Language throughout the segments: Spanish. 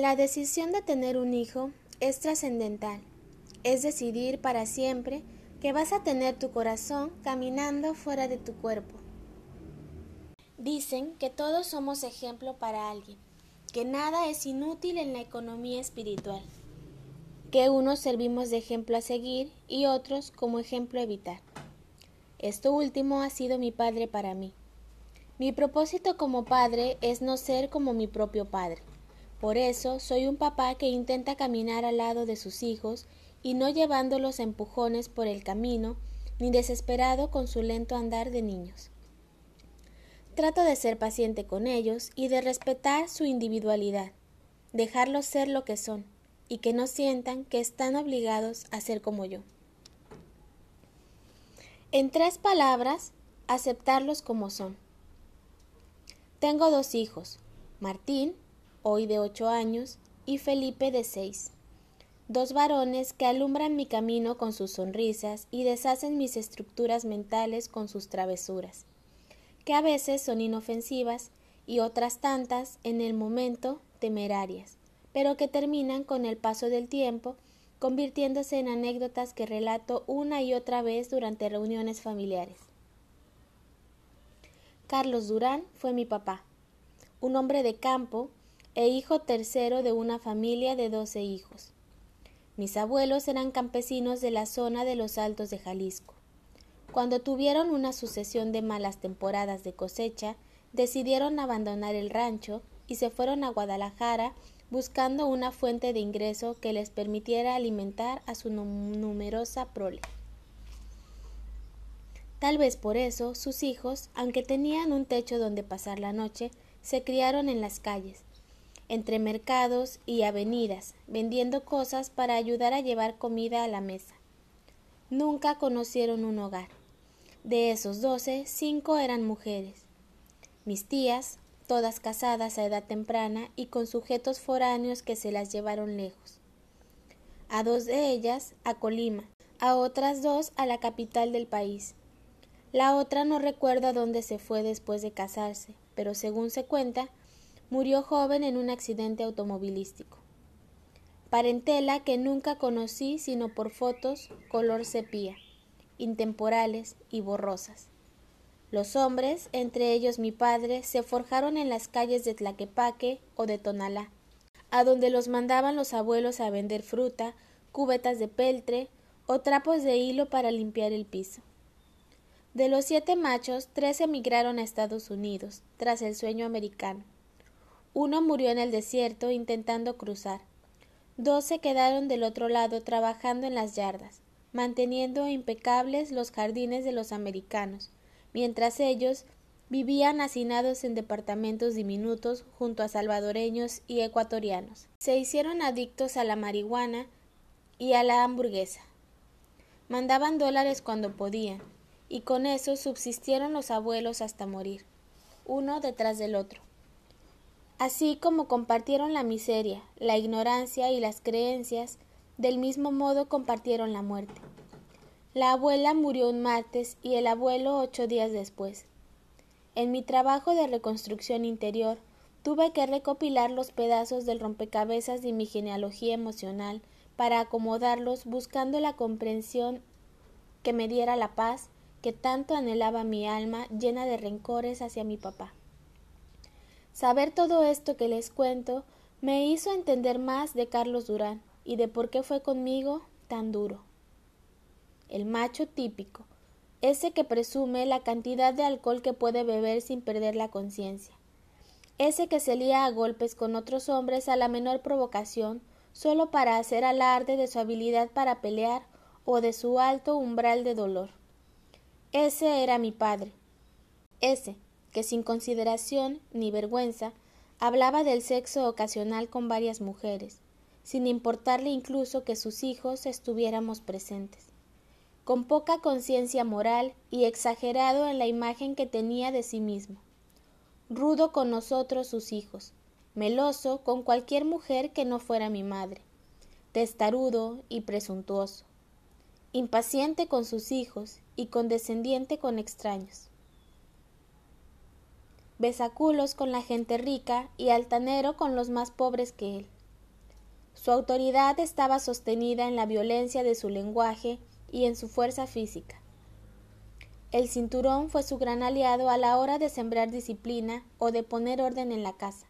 La decisión de tener un hijo es trascendental. Es decidir para siempre que vas a tener tu corazón caminando fuera de tu cuerpo. Dicen que todos somos ejemplo para alguien, que nada es inútil en la economía espiritual, que unos servimos de ejemplo a seguir y otros como ejemplo a evitar. Esto último ha sido mi padre para mí. Mi propósito como padre es no ser como mi propio padre. Por eso soy un papá que intenta caminar al lado de sus hijos y no llevándolos empujones por el camino, ni desesperado con su lento andar de niños. Trato de ser paciente con ellos y de respetar su individualidad, dejarlos ser lo que son, y que no sientan que están obligados a ser como yo. En tres palabras, aceptarlos como son. Tengo dos hijos, Martín, hoy de ocho años, y Felipe de seis. Dos varones que alumbran mi camino con sus sonrisas y deshacen mis estructuras mentales con sus travesuras, que a veces son inofensivas y otras tantas, en el momento, temerarias, pero que terminan con el paso del tiempo convirtiéndose en anécdotas que relato una y otra vez durante reuniones familiares. Carlos Durán fue mi papá, un hombre de campo e hijo tercero de una familia de doce hijos. Mis abuelos eran campesinos de la zona de los Altos de Jalisco. Cuando tuvieron una sucesión de malas temporadas de cosecha, decidieron abandonar el rancho y se fueron a Guadalajara buscando una fuente de ingreso que les permitiera alimentar a su numerosa prole. Tal vez por eso sus hijos, aunque tenían un techo donde pasar la noche, se criaron en las calles, entre mercados y avenidas, vendiendo cosas para ayudar a llevar comida a la mesa. Nunca conocieron un hogar. De esos doce, cinco eran mujeres. Mis tías, todas casadas a edad temprana y con sujetos foráneos que se las llevaron lejos. A dos de ellas a Colima, a otras dos a la capital del país, la otra no recuerda dónde se fue después de casarse, pero según se cuenta, murió joven en un accidente automovilístico. Parentela que nunca conocí sino por fotos color sepia, intemporales y borrosas. Los hombres, entre ellos mi padre, se forjaron en las calles de Tlaquepaque o de Tonalá, a donde los mandaban los abuelos a vender fruta, cubetas de peltre o trapos de hilo para limpiar el piso. De los siete machos, tres emigraron a Estados Unidos, tras el sueño americano. Uno murió en el desierto intentando cruzar. Dos se quedaron del otro lado trabajando en las yardas, manteniendo impecables los jardines de los americanos, mientras ellos vivían hacinados en departamentos diminutos junto a salvadoreños y ecuatorianos. Se hicieron adictos a la marihuana y a la hamburguesa. Mandaban dólares cuando podían, y con eso subsistieron los abuelos hasta morir, uno detrás del otro. Así como compartieron la miseria, la ignorancia y las creencias, del mismo modo compartieron la muerte. La abuela murió un martes y el abuelo ocho días después. En mi trabajo de reconstrucción interior tuve que recopilar los pedazos del rompecabezas de mi genealogía emocional para acomodarlos buscando la comprensión que me diera la paz que tanto anhelaba mi alma llena de rencores hacia mi papá. Saber todo esto que les cuento me hizo entender más de Carlos Durán y de por qué fue conmigo tan duro. El macho típico, ese que presume la cantidad de alcohol que puede beber sin perder la conciencia, ese que se lía a golpes con otros hombres a la menor provocación solo para hacer alarde de su habilidad para pelear o de su alto umbral de dolor. Ese era mi padre. Ese, que sin consideración ni vergüenza hablaba del sexo ocasional con varias mujeres, sin importarle incluso que sus hijos estuviéramos presentes, con poca conciencia moral y exagerado en la imagen que tenía de sí mismo, rudo con nosotros sus hijos, meloso con cualquier mujer que no fuera mi madre, testarudo y presuntuoso, impaciente con sus hijos y condescendiente con extraños. Besaculos con la gente rica y altanero con los más pobres que él. Su autoridad estaba sostenida en la violencia de su lenguaje y en su fuerza física. El cinturón fue su gran aliado a la hora de sembrar disciplina o de poner orden en la casa.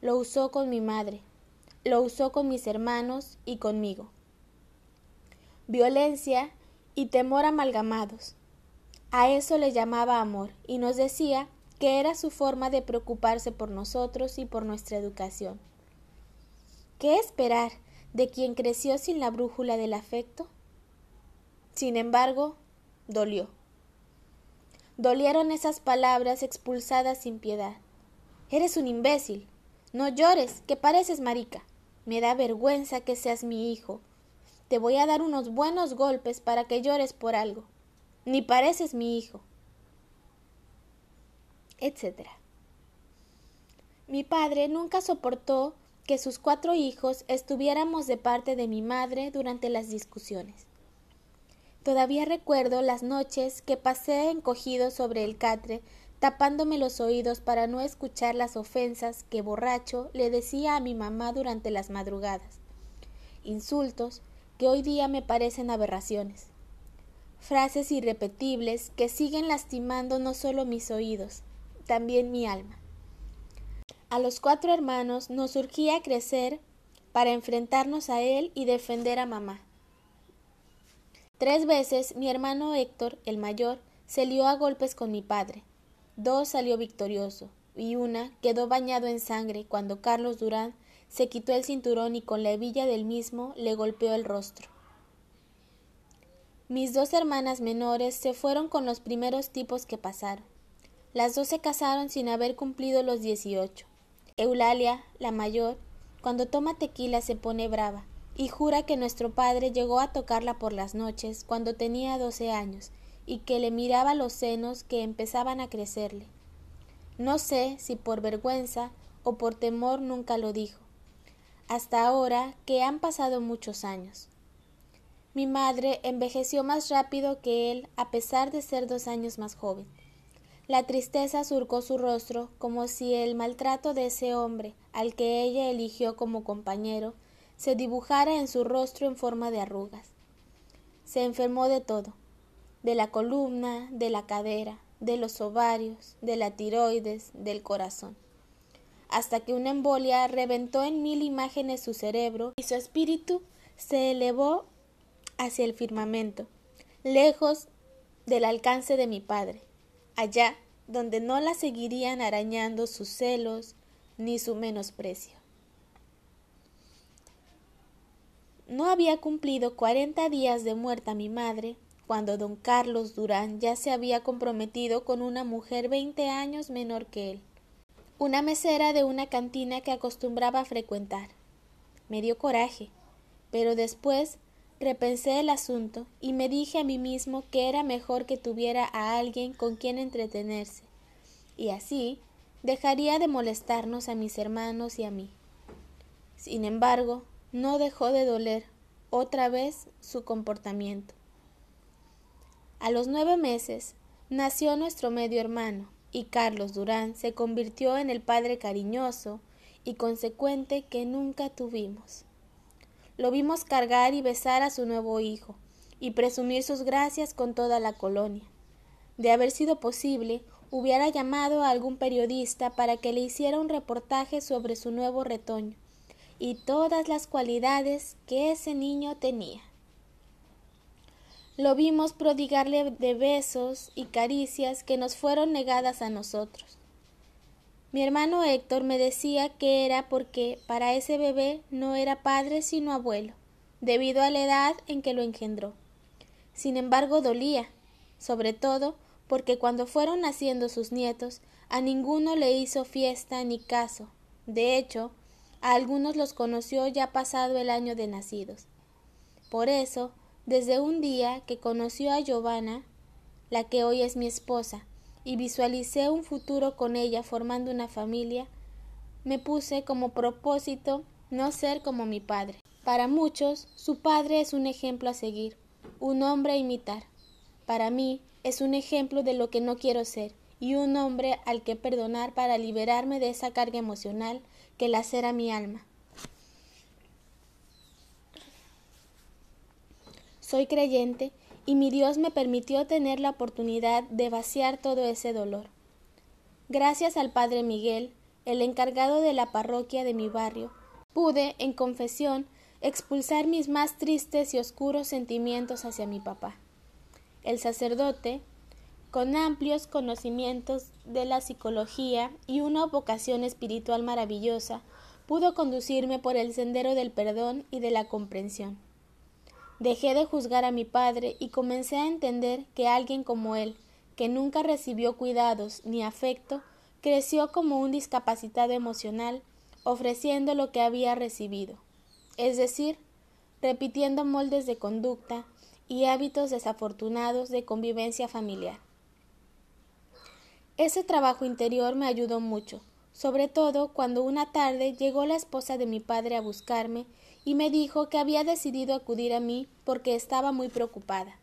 Lo usó con mi madre, lo usó con mis hermanos y conmigo. Violencia y temor amalgamados. A eso le llamaba amor y nos decía que era su forma de preocuparse por nosotros y por nuestra educación. ¿Qué esperar de quien creció sin la brújula del afecto? Sin embargo, dolió. Dolieron esas palabras expulsadas sin piedad. Eres un imbécil. No llores, que pareces marica. Me da vergüenza que seas mi hijo. Te voy a dar unos buenos golpes para que llores por algo. Ni pareces mi hijo. Etcétera. Mi padre nunca soportó que sus cuatro hijos estuviéramos de parte de mi madre durante las discusiones. Todavía recuerdo las noches que pasé encogido sobre el catre, tapándome los oídos para no escuchar las ofensas que borracho le decía a mi mamá durante las madrugadas. Insultos que hoy día me parecen aberraciones. Frases irrepetibles que siguen lastimando no solo mis oídos, también mi alma. A los cuatro hermanos nos surgía crecer para enfrentarnos a él y defender a mamá. Tres veces mi hermano Héctor, el mayor, se lió a golpes con mi padre. Dos salió victorioso, y una quedó bañado en sangre cuando Carlos Durán se quitó el cinturón y con la hebilla del mismo le golpeó el rostro. Mis dos hermanas menores se fueron con los primeros tipos que pasaron. Las dos se casaron sin haber cumplido los dieciocho. Eulalia, la mayor, cuando toma tequila se pone brava y jura que nuestro padre llegó a tocarla por las noches cuando tenía doce años y que le miraba los senos que empezaban a crecerle. No sé si por vergüenza o por temor nunca lo dijo, hasta ahora que han pasado muchos años. Mi madre envejeció más rápido que él a pesar de ser dos años más joven. La tristeza surcó su rostro como si el maltrato de ese hombre, al que ella eligió como compañero, se dibujara en su rostro en forma de arrugas. Se enfermó de todo, de la columna, de la cadera, de los ovarios, de la tiroides, del corazón, hasta que una embolia reventó en mil imágenes su cerebro y su espíritu se elevó hacia el firmamento, lejos del alcance de mi padre, allá donde no la seguirían arañando sus celos ni su menosprecio. No había cumplido cuarenta días de muerta mi madre, cuando don Carlos Durán ya se había comprometido con una mujer veinte años menor que él, una mesera de una cantina que acostumbraba a frecuentar. Me dio coraje, pero después repensé el asunto y me dije a mí mismo que era mejor que tuviera a alguien con quien entretenerse, y así dejaría de molestarnos a mis hermanos y a mí. Sin embargo, no dejó de doler otra vez su comportamiento. A los nueve meses nació nuestro medio hermano y Carlos Durán se convirtió en el padre cariñoso y consecuente que nunca tuvimos. Lo vimos cargar y besar a su nuevo hijo y presumir sus gracias con toda la colonia. De haber sido posible, hubiera llamado a algún periodista para que le hiciera un reportaje sobre su nuevo retoño y todas las cualidades que ese niño tenía. Lo vimos prodigarle de besos y caricias que nos fueron negadas a nosotros. Mi hermano Héctor me decía que era porque para ese bebé no era padre sino abuelo, debido a la edad en que lo engendró. Sin embargo, dolía, sobre todo porque cuando fueron naciendo sus nietos, a ninguno le hizo fiesta ni caso. De hecho, a algunos los conoció ya pasado el año de nacidos. Por eso, desde un día que conoció a Giovanna, la que hoy es mi esposa, y visualicé un futuro con ella formando una familia, me puse como propósito no ser como mi padre. Para muchos, su padre es un ejemplo a seguir, un hombre a imitar. Para mí, es un ejemplo de lo que no quiero ser y un hombre al que perdonar para liberarme de esa carga emocional que lacera mi alma. Soy creyente y mi Dios me permitió tener la oportunidad de vaciar todo ese dolor. Gracias al Padre Miguel, el encargado de la parroquia de mi barrio, pude, en confesión, expulsar mis más tristes y oscuros sentimientos hacia mi papá. El sacerdote, con amplios conocimientos de la psicología y una vocación espiritual maravillosa, pudo conducirme por el sendero del perdón y de la comprensión. Dejé de juzgar a mi padre y comencé a entender que alguien como él, que nunca recibió cuidados ni afecto, creció como un discapacitado emocional, ofreciendo lo que había recibido, es decir, repitiendo moldes de conducta y hábitos desafortunados de convivencia familiar. Ese trabajo interior me ayudó mucho, sobre todo cuando una tarde llegó la esposa de mi padre a buscarme y me dijo que había decidido acudir a mí porque estaba muy preocupada.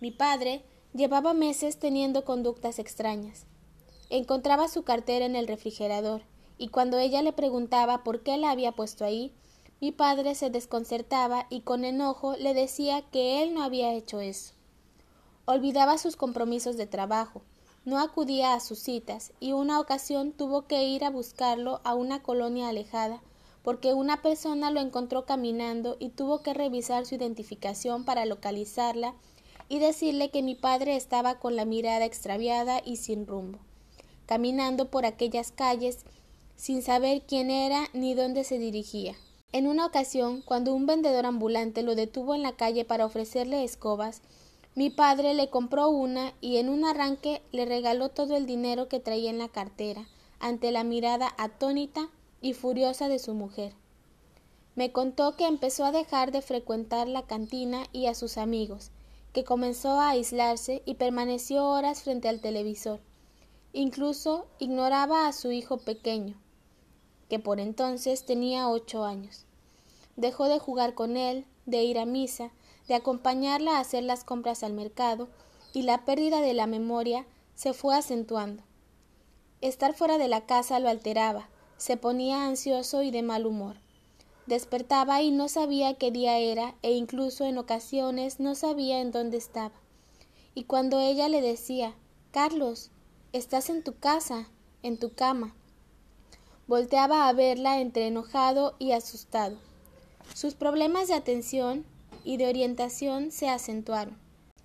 Mi padre llevaba meses teniendo conductas extrañas. Encontraba su cartera en el refrigerador, y cuando ella le preguntaba por qué la había puesto ahí, mi padre se desconcertaba y con enojo le decía que él no había hecho eso. Olvidaba sus compromisos de trabajo, no acudía a sus citas y una ocasión tuvo que ir a buscarlo a una colonia alejada porque una persona lo encontró caminando y tuvo que revisar su identificación para localizarla y decirle que mi padre estaba con la mirada extraviada y sin rumbo, caminando por aquellas calles sin saber quién era ni dónde se dirigía. En una ocasión, cuando un vendedor ambulante lo detuvo en la calle para ofrecerle escobas, mi padre le compró una y en un arranque le regaló todo el dinero que traía en la cartera, ante la mirada atónita y furiosa de su mujer. Me contó que empezó a dejar de frecuentar la cantina y a sus amigos, que comenzó a aislarse y permaneció horas frente al televisor. Incluso ignoraba a su hijo pequeño, que por entonces tenía ocho años. Dejó de jugar con él, de ir a misa, de acompañarla a hacer las compras al mercado, y la pérdida de la memoria se fue acentuando. Estar fuera de la casa lo alteraba, se ponía ansioso y de mal humor. Despertaba y no sabía qué día era e incluso en ocasiones no sabía en dónde estaba. Y cuando ella le decía Carlos, estás en tu casa, en tu cama, volteaba a verla entre enojado y asustado. Sus problemas de atención y de orientación se acentuaron,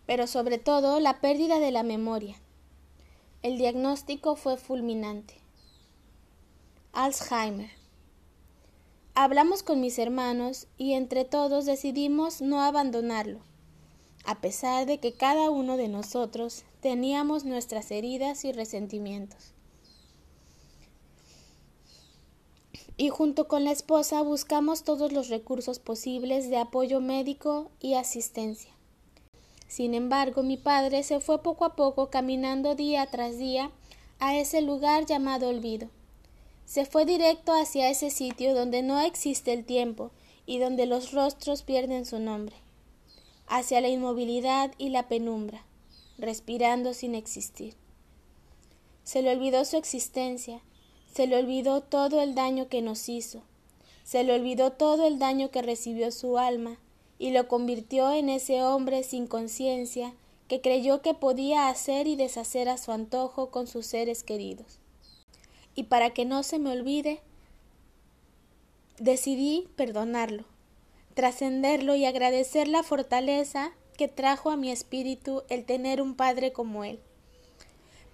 pero sobre todo la pérdida de la memoria. El diagnóstico fue fulminante. Alzheimer. Hablamos con mis hermanos y entre todos decidimos no abandonarlo, a pesar de que cada uno de nosotros teníamos nuestras heridas y resentimientos. Y junto con la esposa buscamos todos los recursos posibles de apoyo médico y asistencia. Sin embargo, mi padre se fue poco a poco caminando día tras día a ese lugar llamado olvido se fue directo hacia ese sitio donde no existe el tiempo y donde los rostros pierden su nombre, hacia la inmovilidad y la penumbra, respirando sin existir. Se le olvidó su existencia, se le olvidó todo el daño que nos hizo, se le olvidó todo el daño que recibió su alma, y lo convirtió en ese hombre sin conciencia que creyó que podía hacer y deshacer a su antojo con sus seres queridos y para que no se me olvide, decidí perdonarlo, trascenderlo y agradecer la fortaleza que trajo a mi espíritu el tener un padre como él.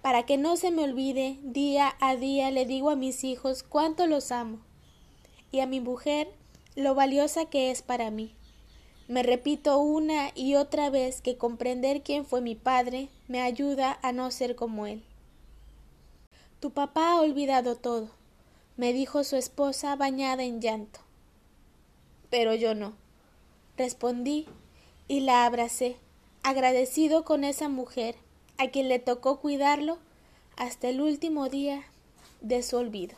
Para que no se me olvide, día a día le digo a mis hijos cuánto los amo y a mi mujer lo valiosa que es para mí. Me repito una y otra vez que comprender quién fue mi padre me ayuda a no ser como él. Tu papá ha olvidado todo, me dijo su esposa bañada en llanto. Pero yo no. Respondí y la abracé, agradecido con esa mujer, a quien le tocó cuidarlo hasta el último día de su olvido.